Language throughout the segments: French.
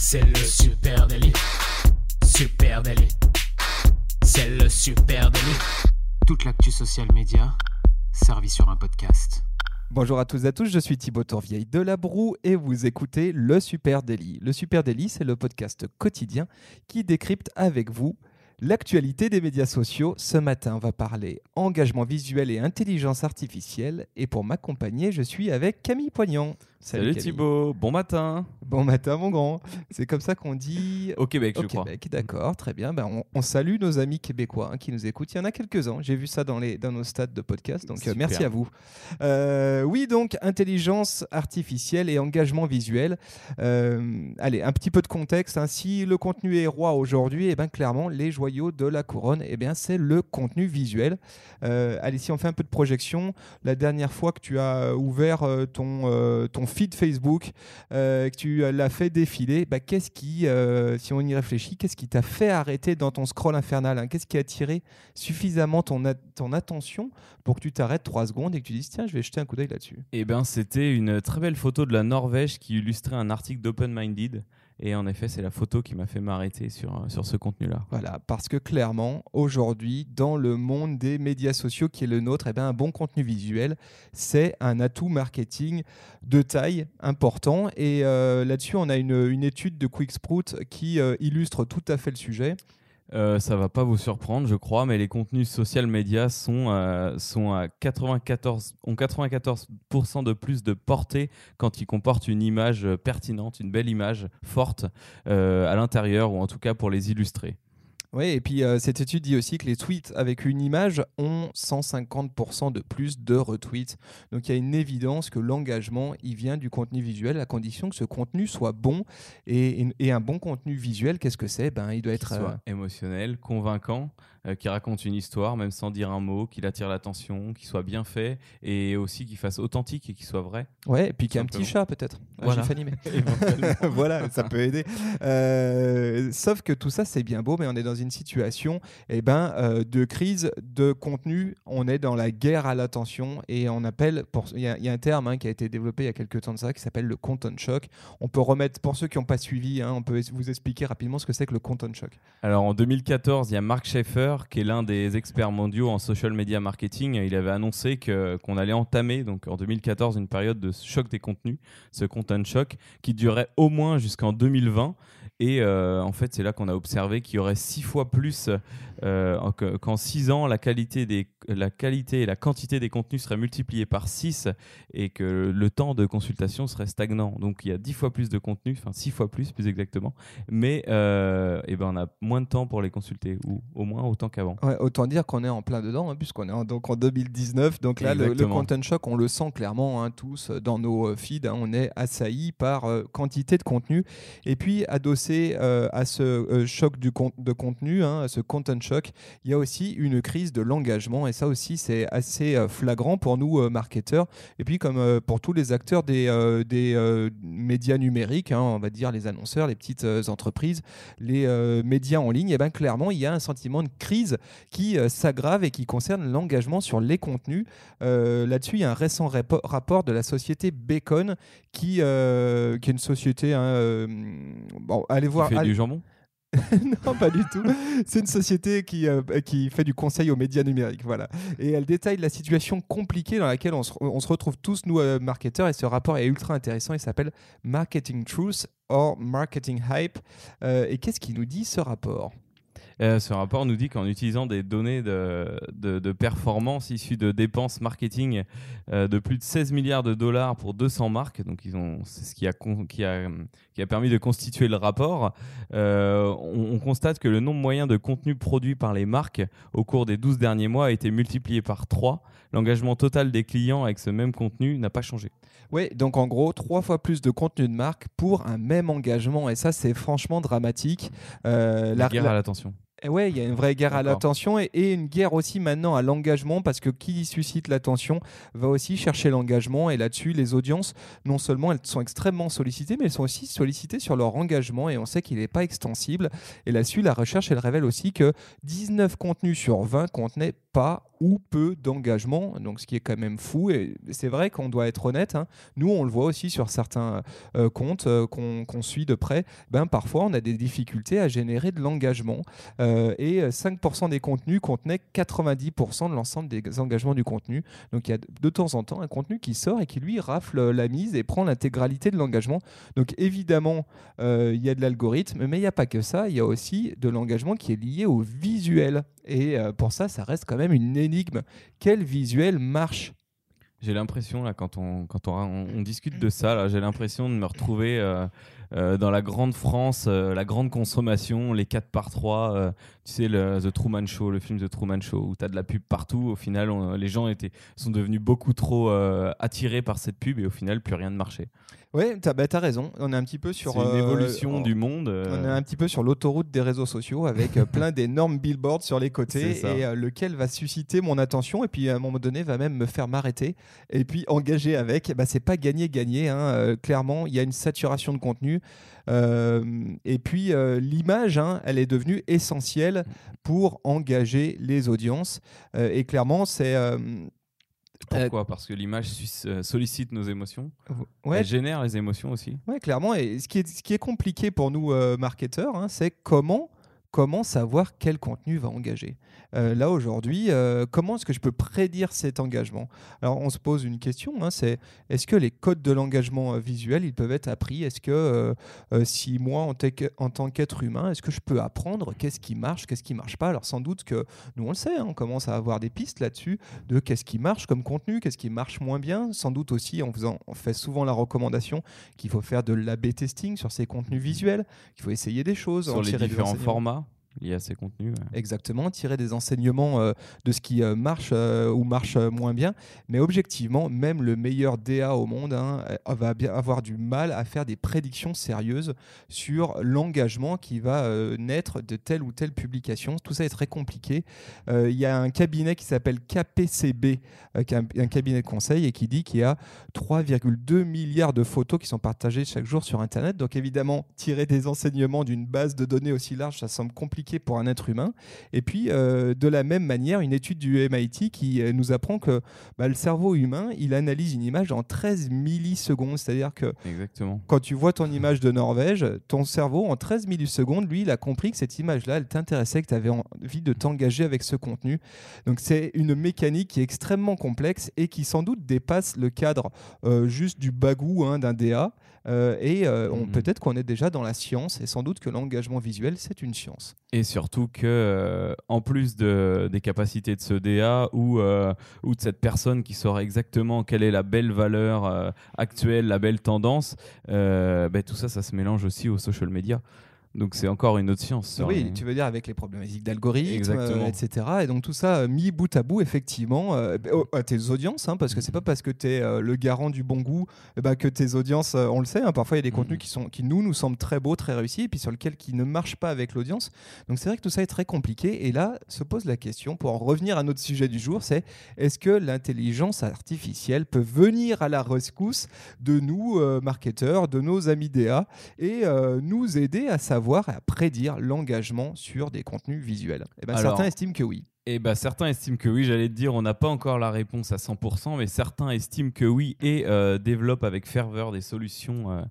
C'est le super délit. Super délit. C'est le super délit. Toute l'actu social média servie sur un podcast. Bonjour à tous et à tous, je suis Thibaut Tourvieille de La Broue et vous écoutez Le Super Daily. Le Super Daily, c'est le podcast quotidien qui décrypte avec vous L'actualité des médias sociaux, ce matin, on va parler engagement visuel et intelligence artificielle. Et pour m'accompagner, je suis avec Camille Poignant. Salut, Thibaut, bon matin. Bon matin, mon grand. C'est comme ça qu'on dit au Québec, au je Québec, d'accord, très bien. Ben, on, salue nos amis québécois hein, qui nous écoutent. Il y en a quelques-uns. J'ai vu ça dans, les, dans nos stades de podcast. Donc, euh, merci à vous. Euh, oui, donc, intelligence artificielle et engagement visuel. Euh, allez, un petit peu de contexte. Hein. Si le contenu est roi aujourd'hui, et eh ben, clairement, les joyaux de la couronne, et eh bien, c'est le contenu visuel. allez, si on fait un peu de projection, la dernière fois que tu as ouvert ton, ton feed Facebook, euh, que tu l'as fait défiler, bah, qu'est-ce qui, euh, si on y réfléchit, qu'est-ce qui t'a fait arrêter dans ton scroll infernal hein? Qu'est-ce qui a attiré suffisamment ton, ton attention pour que tu t'arrêtes trois secondes et que tu dises tiens, je vais jeter un coup d'œil là-dessus? Eh bien, c'était une très belle photo de la Norvège qui illustrait un article d'Open Minded. Et en effet, c'est la photo qui m'a fait m'arrêter sur, euh, sur ce contenu-là. Voilà, parce que clairement, aujourd'hui, dans le monde des médias sociaux qui est le nôtre, eh bien, un bon contenu visuel, c'est un atout marketing de taille important. Et euh, là-dessus, on a une, une, étude de Quicksprout qui euh, illustre tout à fait le sujet. Euh, ça va pas vous surprendre, je crois, mais les contenus social media sont, euh, sont à 94, ont 94% de plus de portée quand ils comportent une image pertinente, une belle image forte euh, à l'intérieur, ou en tout cas pour les illustrer. Oui, et puis euh, cette étude dit aussi que les tweets avec une image ont 150% de plus de retweets. Donc il y a une évidence que l'engagement, il vient du contenu visuel, à condition que ce contenu soit bon. Et, un bon contenu visuel, qu'est-ce que c'est? Ben, Il doit être... Soit euh, émotionnel, convaincant, euh, qui raconte une histoire, même sans dire un mot, qu'il attire l'attention, qu'il soit bien fait, et aussi qu'il fasse authentique et qu'il soit vrai. Ouais, et puis qu'il y ait un petit chat peut-être, voilà. animé. voilà, ça peut aider. sauf que tout ça, c'est bien beau, mais on est dans une situation eh ben, euh, de crise de contenu. On est dans la guerre à l'attention et on appelle, il y, a un terme hein, qui a été développé il y a quelques temps de ça qui s'appelle le content shock. On peut remettre, pour ceux qui n'ont pas suivi, hein, on peut vous expliquer rapidement ce que c'est que le content shock. Alors en 2014, il y a Mark Schaeffer qui est l'un des experts mondiaux en social media marketing. Il avait annoncé qu'on allait entamer donc en 2014 une période de choc des contenus, ce content shock qui durait au moins jusqu'en 2020 et euh, en fait, c'est là qu'on a observé qu'il y aurait six fois plus euh, qu'en six ans, la qualité, des, la qualité et la quantité des contenus seraient multipliées par 6 et que le temps de consultation serait stagnant. Donc il y a dix fois plus de contenus, enfin six fois plus plus exactement, mais euh, eh ben, on a moins de temps pour les consulter, ou au moins autant qu'avant. autant dire qu'on est en plein dedans, hein, puisqu'on est en, donc en 2019. Donc là, le, content shock, on le sent clairement hein, tous dans nos feeds. Hein, on est assaillis par quantité de contenu. Et puis, adossé euh, à ce euh, choc du de contenu, à ce content shock, il y a aussi une crise de l'engagement. Et ça aussi, c'est assez euh, flagrant pour nous, marketeurs. Et puis, comme pour tous les acteurs des, des médias numériques, on va dire les annonceurs, les petites entreprises, les médias en ligne, et ben, clairement, il y a un sentiment de crise qui s'aggrave et qui concerne l'engagement sur les contenus. Là-dessus, il y a un récent rapport de la société Bacon, qui, qui est une société... Hein, bon, allez voir. Qui fait du jambon? Non, pas du tout. C'est une société qui, euh, qui fait du conseil aux médias numériques. Voilà. Et elle détaille la situation compliquée dans laquelle on se, on se retrouve tous, nous, euh, marketeurs. Et ce rapport est ultra intéressant. Il s'appelle Marketing Truth or Marketing Hype. Euh, et qu'est-ce qu'il nous dit, ce rapport? Euh, ce rapport nous dit qu'en utilisant des données de, de, performance issues de dépenses marketing euh, de plus de 16 milliards de dollars pour 200 marques, donc ils ont, c'est ce qui a, qui, a, qui a permis de constituer le rapport, euh, on, constate que le nombre moyen de contenu produit par les marques au cours des 12 derniers mois a été multiplié par 3. L'engagement total des clients avec ce même contenu n'a pas changé. Oui, donc en gros, trois fois plus de contenu de marque pour un même engagement. Et ça, c'est franchement dramatique. la guerre à l'attention. Eh ouais, il y a une vraie guerre à l'attention et, une guerre aussi maintenant à l'engagement parce que qui suscite l'attention va aussi chercher l'engagement et là-dessus les audiences non seulement elles sont extrêmement sollicitées mais elles sont aussi sollicitées sur leur engagement et on sait qu'il n'est pas extensible. Et là-dessus la recherche elle révèle aussi que 19 contenus sur 20 contenaient pas ou peu d'engagement, donc ce qui est quand même fou. Et c'est vrai qu'on doit être honnête. Hein. Nous, on le voit aussi sur certains euh, comptes euh, qu'on suit de près. Ben, parfois, on a des difficultés à générer de l'engagement. Euh, et 5% des contenus contenaient 90% de l'ensemble des engagements du contenu. Donc il y a de temps en temps un contenu qui sort et qui lui rafle la mise et prend l'intégralité de l'engagement. Donc évidemment, il y a de l'algorithme, mais il n'y a pas que ça. Il y a aussi de l'engagement qui est lié au visuel. Et pour ça, ça reste quand même une énigme. Quel visuel marche? J'ai l'impression, là, quand on, on, discute de ça, j'ai l'impression de me retrouver euh, euh, dans la grande France, euh, la grande consommation, les 4 par 3, tu sais, le The Truman Show, le film The Truman Show, où tu as de la pub partout. Au final, les gens étaient, sont devenus beaucoup trop attirés par cette pub et au final, plus rien ne marchait. Oui, tu as, bah, raison. On est un petit peu sur. une euh, évolution du monde. On est un petit peu sur l'autoroute des réseaux sociaux avec euh, plein d'énormes billboards sur les côtés et euh, lequel va susciter mon attention et puis à un moment donné va même me faire m'arrêter et puis engager avec. Bah, c'est pas gagner-gagner. Hein. clairement, il y a une saturation de contenu. Et puis l'image, hein, elle est devenue essentielle pour engager les audiences. et clairement, c'est pourquoi? Parce que l'image euh, sollicite nos émotions. Elle génère les émotions aussi. Oui, clairement. Et ce qui est, ce qui est compliqué pour nous, euh, marketeurs, hein, c'est comment comment savoir quel contenu va engager euh, Là aujourd'hui, euh, comment est-ce que je peux prédire cet engagement? Alors on se pose une question, hein, c'est est-ce que les codes de l'engagement euh, visuel, ils peuvent être appris? Est-ce que si moi, en, en tant qu'être humain, est-ce que je peux apprendre qu'est-ce qui marche, qu'est-ce qui marche pas? Alors sans doute que nous on le sait, hein, on commence à avoir des pistes là-dessus de qu'est-ce qui marche comme contenu, qu'est-ce qui marche moins bien. Sans doute aussi, en faisant, on fait souvent la recommandation qu'il faut faire de l'A/B testing sur ces contenus visuels, qu'il faut essayer des choses sur les différents formats? Liés à ces contenus. Exactement, tirer des enseignements euh, de ce qui euh, marche euh, ou marche moins bien. Mais objectivement, même le meilleur DA au monde hein, va avoir du mal à faire des prédictions sérieuses sur l'engagement qui va naître de telle ou telle publication. Tout ça est très compliqué. Il y a un cabinet qui s'appelle KPCB, qui est un, cabinet de conseil, et qui dit qu'il y a 3,2 milliards de photos qui sont partagées chaque jour sur Internet. Donc évidemment, tirer des enseignements d'une base de données aussi large, ça semble compliqué pour un être humain. Et puis, euh, de la même manière, une étude du MIT qui euh, nous apprend que bah, le cerveau humain, il analyse une image en 13 millisecondes. C'est-à-dire que Exactement. quand tu vois ton image de Norvège, ton cerveau, en 13 millisecondes, lui, il a compris que cette image-là, elle t'intéressait, que tu avais envie de t'engager avec ce contenu. Donc, c'est une mécanique qui est extrêmement complexe et qui sans doute dépasse le cadre euh, juste du bagou hein, d'un DA. Et mm-hmm. peut-être qu'on est déjà dans la science et sans doute que l'engagement visuel, c'est une science. Et surtout que, euh, en plus de, des capacités de ce DA ou, euh, ou de cette personne qui saura exactement quelle est la belle valeur euh, actuelle, la belle tendance, ben, tout ça, ça se mélange aussi aux social media. Donc c'est encore une autre science. Oui, tu veux dire avec les problématiques d'algorithme, euh, etc. Et donc tout ça euh, mis bout à bout, effectivement, euh, à tes audiences, hein, parce que c'est pas parce que tu es le garant du bon goût eh ben, que tes audiences, on le sait, hein, parfois il y a des contenus mm. qui, sont, qui nous, nous semblent très beaux, très réussis, et puis sur lesquels qui ne marchent pas avec l'audience. Donc c'est vrai que tout ça est très compliqué. Et là se pose la question, pour en revenir à notre sujet du jour, c'est est-ce que l'intelligence artificielle peut venir à la rescousse de nous, marketeurs, de nos amis DA, et nous aider à savoir à prédire l'engagement sur des contenus visuels et eh ben, Certains estiment que oui. Et eh ben, certains estiment que oui, j'allais te dire, on n'a pas encore la réponse à 100%, mais certains estiment que oui et euh, développent avec ferveur des solutions euh,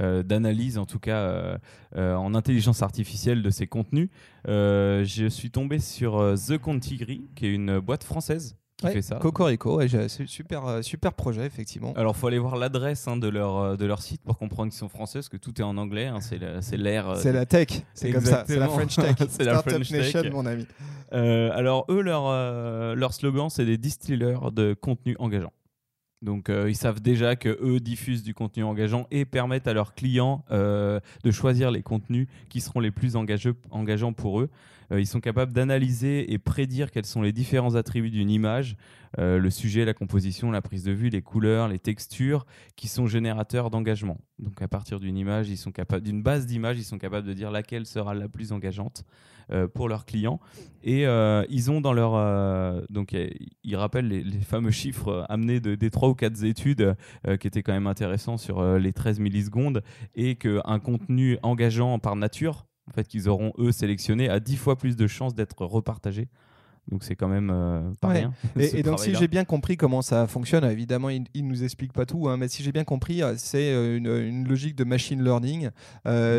euh, d'analyse, en tout cas en intelligence artificielle de ces contenus. je suis tombé sur The Contigri, qui est une boîte française qui fait ça. Cocorico, super, euh, super projet, effectivement. Alors, il faut aller voir l'adresse hein, de, leur, euh, de leur site pour comprendre qu'ils sont français, parce que tout est en anglais. Hein, c'est l'air. Euh, c'est la tech, c'est comme ça. C'est la French Tech. c'est la French Nation, mon ami. alors, eux, leur, leur slogan, c'est des distillers de contenu engageant. Donc ils savent déjà que eux diffusent du contenu engageant et permettent à leurs clients de choisir les contenus qui seront les plus engageants pour eux. Euh, ils sont capables d'analyser et prédire quels sont les différents attributs d'une image, euh, le sujet, la composition, la prise de vue, les couleurs, les textures, qui sont générateurs d'engagement. Donc à partir d'une image, ils sont capables, d'une base d'image, ils sont capables de dire laquelle sera la plus engageante euh, pour leurs clients. Et ils ont dans leur, donc ils rappellent les, fameux chiffres amenés de, des trois ou quatre études qui étaient quand même intéressants sur les 13 millisecondes et qu'un contenu engageant par nature en fait, qu'ils auront eux sélectionné a dix fois plus de chances d'être repartagé. Donc c'est quand même pas rien. Et, donc si j'ai bien compris comment ça fonctionne, évidemment il, ne nous explique pas tout, hein, mais si j'ai bien compris, c'est une, une, logique de machine learning.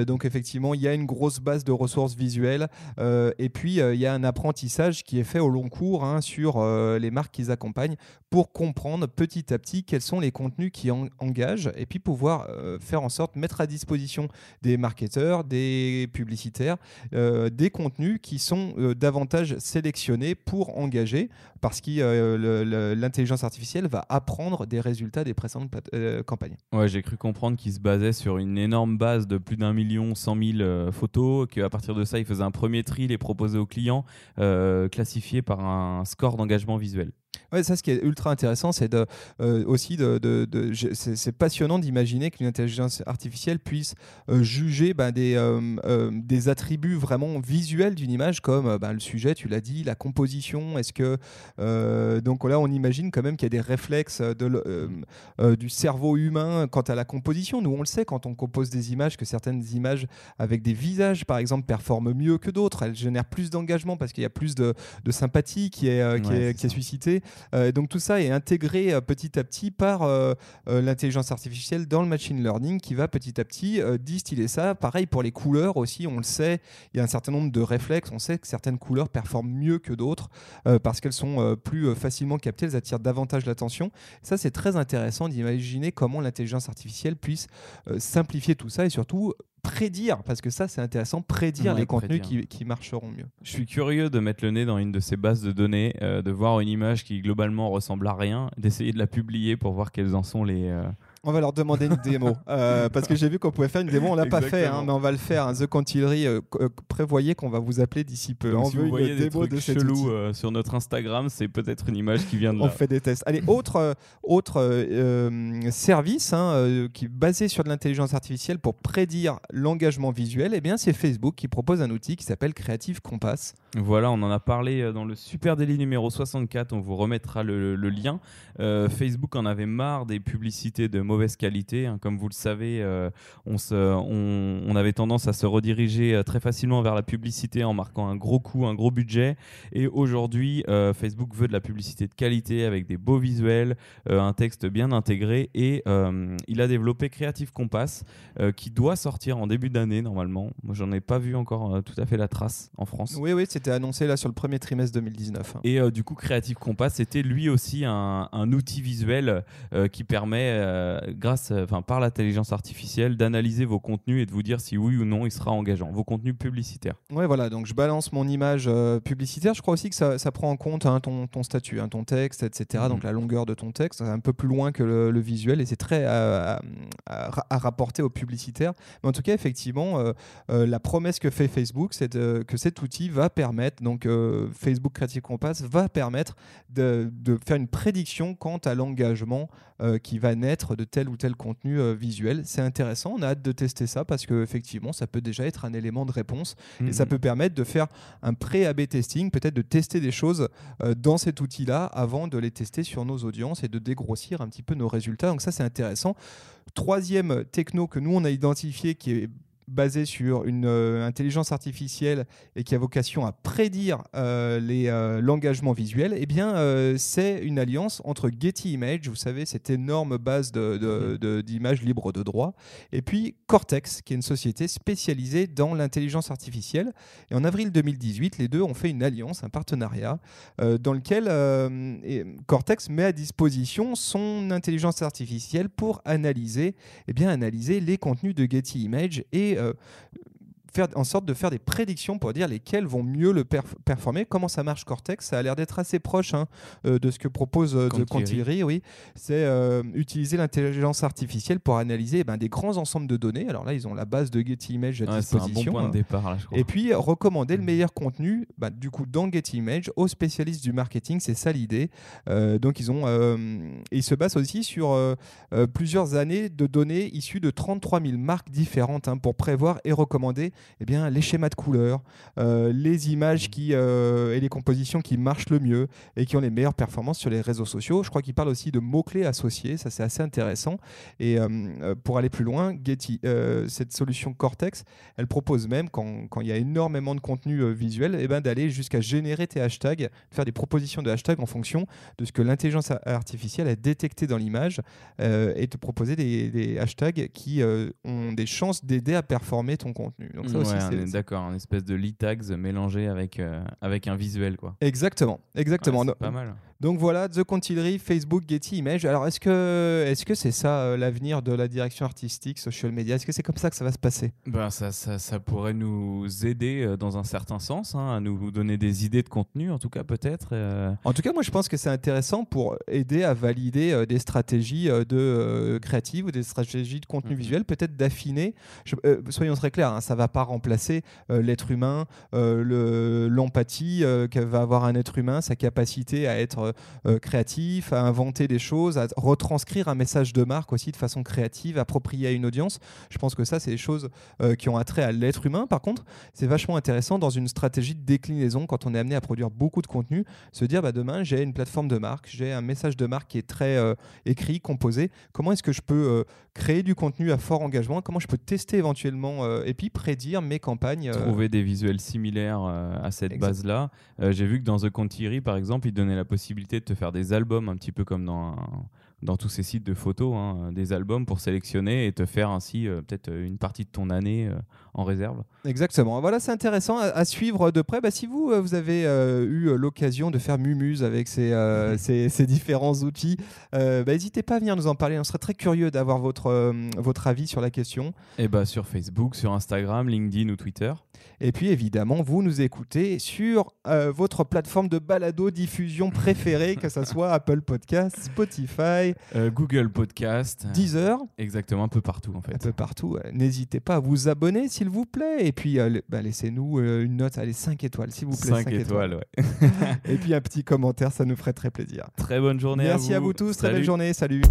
donc effectivement, il y a une grosse base de ressources visuelles et puis il y a un apprentissage qui est fait au long cours hein, sur les marques qu'ils accompagnent pour comprendre petit à petit quels sont les contenus qui engagent et puis pouvoir faire en sorte de mettre à disposition des marketeurs, des publicitaires, euh, des contenus qui sont euh, davantage sélectionnés pour engager parce que euh, l'intelligence artificielle va apprendre des résultats des précédentes campagnes. Ouais, j'ai cru comprendre qu'il se basait sur une énorme base de plus d'un million cent mille photos, qu'à partir de ça, il faisait un premier tri, les proposait aux clients, classifiés par un score d'engagement visuel. Ouais, ça, ce qui est ultra intéressant, c'est de, euh, aussi de, de, c'est passionnant d'imaginer qu'une intelligence artificielle puisse euh, juger ben, des, euh, des attributs vraiment visuels d'une image, comme ben, le sujet, tu l'as dit, la composition. Est-ce que donc là, on imagine quand même qu'il y a des réflexes de, du cerveau humain quant à la composition. Nous, on le sait quand on compose des images que certaines images avec des visages, par exemple, performent mieux que d'autres. Elles génèrent plus d'engagement parce qu'il y a plus de, sympathie qui est, qui, est, qui est suscitée. Euh, donc tout ça est intégré euh, petit à petit par euh, l'intelligence artificielle dans le machine learning qui va petit à petit distiller ça. Pareil pour les couleurs aussi, on le sait, il y a un certain nombre de réflexes. On sait que certaines couleurs performent mieux que d'autres parce qu'elles sont plus facilement captées, elles attirent davantage l'attention. Ça, c'est très intéressant d'imaginer comment l'intelligence artificielle puisse simplifier tout ça et surtout prédire, parce que ça c'est intéressant, prédire les contenus Qui, marcheront mieux. Je suis curieux de mettre le nez dans une de ces bases de données, euh, de voir une image qui globalement ressemble à rien, d'essayer de la publier pour voir quelles en sont les, euh, on va leur demander une démo. Euh, parce que j'ai vu qu'on pouvait faire une démo, on l'a pas fait, hein, mais on va le faire. The Contillery, euh, euh, prévoyez qu'on va vous appeler d'ici peu. on si veut vous voyez une des démo de chelou sur notre Instagram, c'est peut-être une image qui vient de là. On fait des tests. Allez, autre, autre service hein, qui est basé sur de l'intelligence artificielle pour prédire l'engagement visuel, eh bien c'est Facebook qui propose un outil qui s'appelle Creative Compass. Voilà, on en a parlé dans le Super Daily numéro 64, on vous remettra le, lien. Facebook en avait marre des publicités de mauvaise qualité. Hein. Comme vous le savez, euh, on, avait tendance à se rediriger euh, très facilement vers la publicité en marquant un gros coût, un gros budget. Et aujourd'hui, euh, Facebook veut de la publicité de qualité avec des beaux visuels, un texte bien intégré. Et il a développé Creative Compass qui doit sortir en début d'année normalement. Moi, j'en ai pas vu encore tout à fait la trace en France. Oui, oui, c'était annoncé là sur le premier trimestre 2019. Hein. Et du coup, Creative Compass, c'était lui aussi un, un outil visuel qui permet grâce, enfin, par l'intelligence artificielle, d'analyser vos contenus et de vous dire si oui ou non il sera engageant, vos contenus publicitaires. Ouais, voilà, donc je balance mon image euh, publicitaire. Je crois aussi que ça, ça prend en compte hein, ton, ton, statut, hein, ton texte, etc. Mhm. Donc la longueur de ton texte, un peu plus loin que le, visuel et c'est très à, à, rapporter aux publicitaires. Mais en tout cas, effectivement, euh, euh, la promesse que fait Facebook, c'est que cet outil va permettre, donc Facebook Creative Compass va permettre de, de, faire une prédiction quant à l'engagement qui va naître de tel ou tel contenu euh, visuel. C'est intéressant, on a hâte de tester ça parce qu'effectivement, ça peut déjà être un élément de réponse et ça mhm. peut permettre de faire un pré-AB testing, peut-être de tester des choses euh, dans cet outil-là avant de les tester sur nos audiences et de dégrossir un petit peu nos résultats. Donc ça, c'est intéressant. Troisième techno que nous, on a identifié qui est basé sur une euh, intelligence artificielle et qui a vocation à prédire euh, euh, l'engagement visuel, eh bien, c'est une alliance entre Getty Image, vous savez, cette énorme base d'images libres de droit, et puis Cortex, qui est une société spécialisée dans l'intelligence artificielle. Et en avril 2018, les deux ont fait une alliance, un partenariat, dans lequel Cortex met à disposition son intelligence artificielle pour analyser, eh bien, analyser les contenus de Getty Image et euh, faire en sorte de faire des prédictions pour dire lesquels vont mieux le performer. Comment ça marche Cortex? Ça a l'air d'être assez proche hein, euh, de ce que propose euh, de. Oui, c'est euh, utiliser l'intelligence artificielle pour analyser eh ben, des grands ensembles de données. Alors là, ils ont la base de Getty Image à disposition. Un bon point de départ, là, je crois. Et puis recommander le mm. meilleur contenu, bah, du coup dans Getty Image aux spécialistes du marketing. C'est ça l'idée. donc ils ont, ils se basent aussi sur plusieurs années de données issues de 33 000 marques différentes hein, pour prévoir et recommander eh bien, les schémas de couleurs, les images qui, et les compositions qui marchent le mieux et qui ont les meilleures performances sur les réseaux sociaux. Je crois qu'il parle aussi de mots-clés associés, ça c'est assez intéressant. Et pour aller plus loin, Getty, cette solution Cortex, elle propose même, quand, quand il y a énormément de contenu visuel, eh ben, d'aller jusqu'à générer tes hashtags, faire des propositions de hashtags en fonction de ce que l'intelligence artificielle a détecté dans l'image euh, et te proposer des, hashtags qui euh, ont des chances d'aider à performer ton contenu. Ça aussi, d'accord, un espèce de lead tags mélangé avec, euh, avec un visuel. Quoi. Exactement, exactement. c'est pas mal. Donc voilà, The Contillery, Facebook, Getty Image. Alors est-ce que est-ce que c'est ça euh, l'avenir de la direction artistique, social media? Est-ce que c'est comme ça que ça va se passer? Ben, ça, ça, ça, pourrait nous aider euh, dans un certain sens, hein, à nous donner des idées de contenu, en tout cas peut-être. Euh. En tout cas, moi je pense que c'est intéressant pour aider à valider des stratégies de créatives ou des stratégies de contenu mhm. visuel, peut-être d'affiner. soyons très clairs, hein, ça va pas remplacer l'être humain, l'empathie que va avoir un être humain, sa capacité à être euh, euh, créatif, à inventer des choses, à retranscrire un message de marque aussi de façon créative, appropriée à une audience. Je pense que ça, c'est des choses euh, qui ont attrait à l'être humain. Par contre, c'est vachement intéressant dans une stratégie de déclinaison quand on est amené à produire beaucoup de contenu, se dire bah, demain, j'ai une plateforme de marque, j'ai un message de marque qui est très écrit, composé. Comment est-ce que je peux créer du contenu à fort engagement? Comment je peux tester éventuellement et puis prédire mes campagnes Trouver des visuels similaires à cette base-là. j'ai vu que dans The Contillery, par exemple, il donnait la possibilité de te faire des albums un petit peu comme dans, dans tous ces sites de photos, hein, des albums pour sélectionner et te faire ainsi euh, peut-être une partie de ton année euh, en réserve. Exactement. Voilà, c'est intéressant à, suivre de près. Bah, si vous, euh, vous avez eu l'occasion de faire Mumuse avec ces, ces, ces, différents outils, bah, n'hésitez pas à venir nous en parler. On serait très curieux d'avoir votre, votre avis sur la question. Et eh bah, sur Facebook, sur Instagram, LinkedIn ou Twitter. Et puis évidemment, vous nous écoutez sur euh, votre plateforme de balado diffusion préférée, que ce soit Apple Podcast, Spotify, euh, Google Podcast, Deezer. Exactement, un peu partout en fait. Un peu partout. N'hésitez pas à vous abonner s'il vous plaît. Et puis euh, bah, laissez-nous une note, allez 5 étoiles s'il vous plaît. 5, étoiles, ouais. Et puis un petit commentaire, ça nous ferait très plaisir. Très bonne journée Merci à vous, à vous tous, très belle journée, salut.